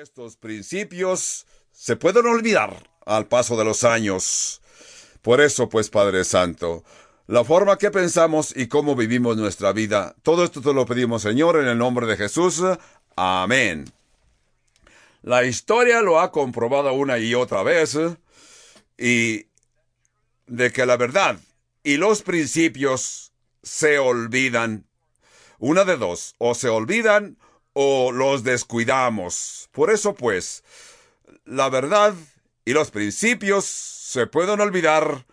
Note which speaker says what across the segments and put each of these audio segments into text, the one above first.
Speaker 1: Estos principios se pueden olvidar al paso de los años. Por eso, pues, Padre Santo, la forma que pensamos y cómo vivimos nuestra vida, todo esto te lo pedimos, Señor, en el nombre de Jesús. Amén. La historia lo ha comprobado una y otra vez y de que la verdad y los principios se olvidan. Una de dos, o se olvidan o los descuidamos. Por eso, pues, la verdad y los principios se pueden olvidar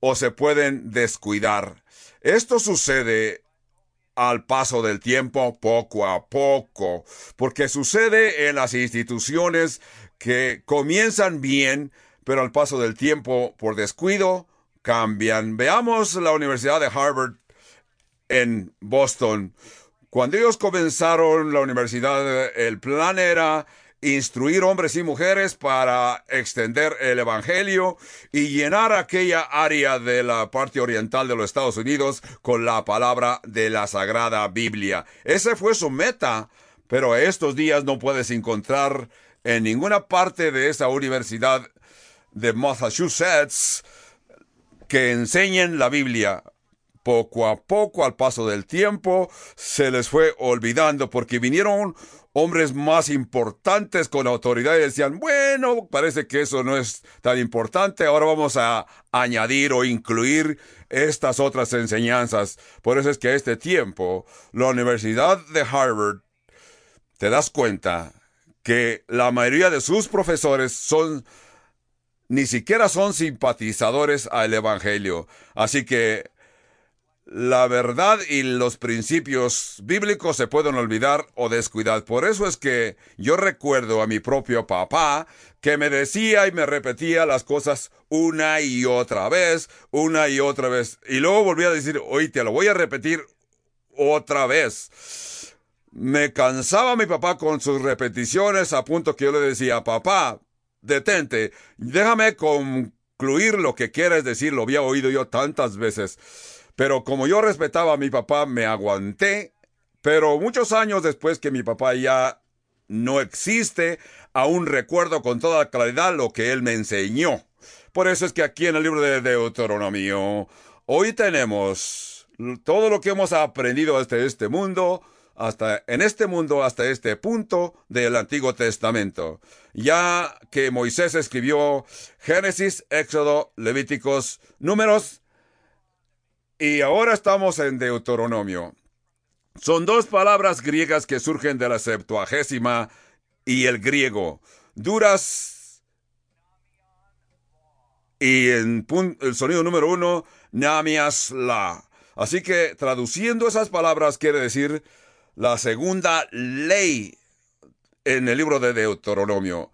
Speaker 1: o se pueden descuidar. Esto sucede al paso del tiempo poco a poco, porque sucede en las instituciones que comienzan bien, pero al paso del tiempo, por descuido, cambian. Veamos la Universidad de Harvard en Boston. Cuando ellos comenzaron la universidad, el plan era instruir hombres y mujeres para extender el Evangelio y llenar aquella área de la parte oriental de los Estados Unidos con la palabra de la Sagrada Biblia. Esa fue su meta, pero estos días no puedes encontrar en ninguna parte de esa universidad de Massachusetts que enseñen la Biblia poco a poco, al paso del tiempo, se les fue olvidando porque vinieron hombres más importantes con autoridad y decían, bueno, parece que eso no es tan importante, ahora vamos a añadir o incluir estas otras enseñanzas. Por eso es que a este tiempo, la Universidad de Harvard, te das cuenta que la mayoría de sus profesores son ni siquiera son simpatizadores al Evangelio. Así que la verdad y los principios bíblicos se pueden olvidar o descuidar. Por eso es que yo recuerdo a mi propio papá que me decía y me repetía las cosas una y otra vez, una y otra vez. Y luego volvía a decir, hoy te lo voy a repetir otra vez. Me cansaba mi papá con sus repeticiones a punto que yo le decía, papá, detente, déjame concluir lo que quieres decir, lo había oído yo tantas veces. Pero como yo respetaba a mi papá, me aguanté. Pero muchos años después que mi papá ya no existe, aún recuerdo con toda claridad lo que él me enseñó. Por eso es que aquí en el libro de Deuteronomio, hoy tenemos todo lo que hemos aprendido hasta este mundo, hasta en este mundo, hasta este punto del Antiguo Testamento. Ya que Moisés escribió Génesis, Éxodo, Levíticos, Números, y ahora estamos en Deuteronomio. Son dos palabras griegas que surgen de la Septuagésima y el griego. Duras y en el sonido número uno, namias la. Así que traduciendo esas palabras quiere decir la segunda ley en el libro de Deuteronomio.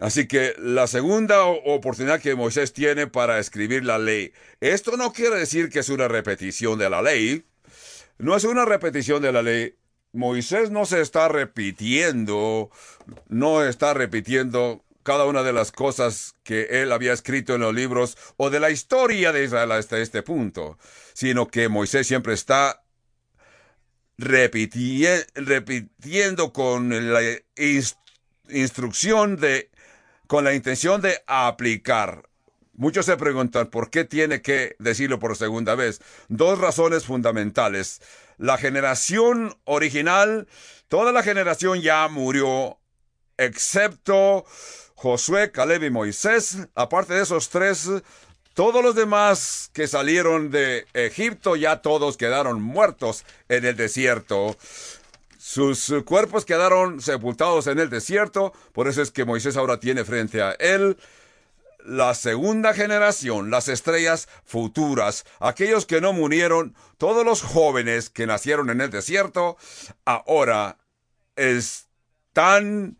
Speaker 1: Así que la segunda oportunidad que Moisés tiene para escribir la ley, esto no quiere decir que es una repetición de la ley, no es una repetición de la ley. Moisés no se está repitiendo, no está repitiendo cada una de las cosas que él había escrito en los libros o de la historia de Israel hasta este punto, sino que Moisés siempre está repitiendo con la instrucción de con la intención de aplicar. Muchos se preguntan por qué tiene que decirlo por segunda vez. Dos razones fundamentales. La generación original, toda la generación ya murió, excepto Josué, Caleb y Moisés. Aparte de esos tres, todos los demás que salieron de Egipto ya todos quedaron muertos en el desierto. Sus cuerpos quedaron sepultados en el desierto, por eso es que Moisés ahora tiene frente a él la segunda generación, las estrellas futuras, aquellos que no murieron, todos los jóvenes que nacieron en el desierto, ahora están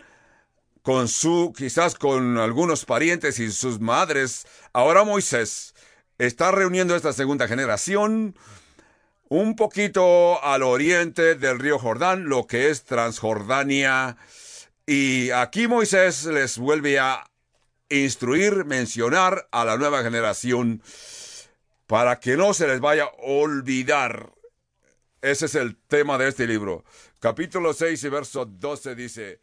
Speaker 1: con su, quizás con algunos parientes y sus madres. Ahora Moisés está reuniendo esta segunda generación un poquito al oriente del río Jordán, lo que es Transjordania. Y aquí Moisés les vuelve a instruir, mencionar a la nueva generación para que no se les vaya a olvidar. Ese es el tema de este libro. Capítulo 6 y verso 12 dice,